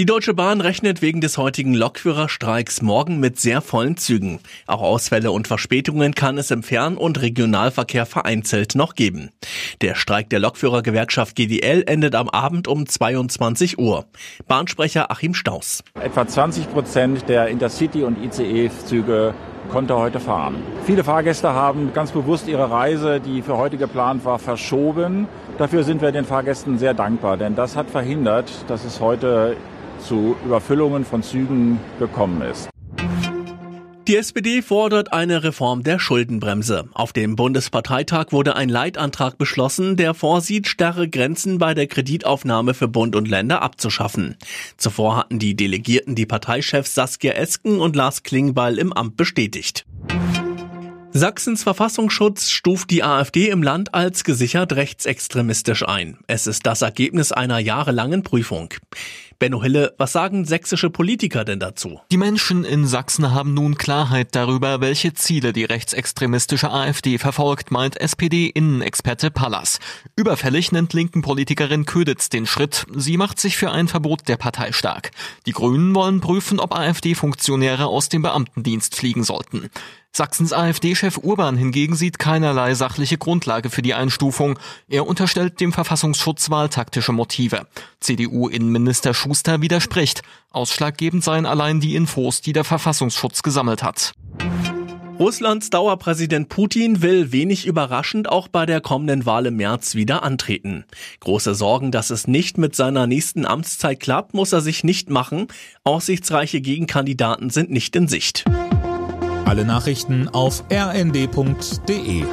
Die Deutsche Bahn rechnet wegen des heutigen Lokführerstreiks morgen mit sehr vollen Zügen. Auch Ausfälle und Verspätungen kann es im Fern- und Regionalverkehr vereinzelt noch geben. Der Streik der Lokführergewerkschaft GDL endet am Abend um 22 Uhr. Bahnsprecher Achim Staus. Etwa 20 Prozent der Intercity- und ICE-Züge konnte heute fahren. Viele Fahrgäste haben ganz bewusst ihre Reise, die für heute geplant war, verschoben. Dafür sind wir den Fahrgästen sehr dankbar, denn das hat verhindert, dass es heute zu Überfüllungen von Zügen gekommen ist. Die SPD fordert eine Reform der Schuldenbremse. Auf dem Bundesparteitag wurde ein Leitantrag beschlossen, der vorsieht, starre Grenzen bei der Kreditaufnahme für Bund und Länder abzuschaffen. Zuvor hatten die Delegierten die Parteichefs Saskia Esken und Lars Klingbeil im Amt bestätigt. Sachsens Verfassungsschutz stuft die AfD im Land als gesichert rechtsextremistisch ein. Es ist das Ergebnis einer jahrelangen Prüfung. Benno Hille, was sagen sächsische Politiker denn dazu? Die Menschen in Sachsen haben nun Klarheit darüber, welche Ziele die rechtsextremistische AfD verfolgt, meint SPD-Innenexperte Pallas. Überfällig nennt linken Politikerin Köditz den Schritt. Sie macht sich für ein Verbot der Partei stark. Die Grünen wollen prüfen, ob AfD-Funktionäre aus dem Beamtendienst fliegen sollten. Sachsens AfD-Chef Urban hingegen sieht keinerlei sachliche Grundlage für die Einstufung. Er unterstellt dem Verfassungsschutz wahltaktische Motive. CDU-Innenminister Schuster widerspricht. Ausschlaggebend seien allein die Infos, die der Verfassungsschutz gesammelt hat. Russlands Dauerpräsident Putin will wenig überraschend auch bei der kommenden Wahl im März wieder antreten. Große Sorgen, dass es nicht mit seiner nächsten Amtszeit klappt, muss er sich nicht machen. Aussichtsreiche Gegenkandidaten sind nicht in Sicht. Alle Nachrichten auf rnd.de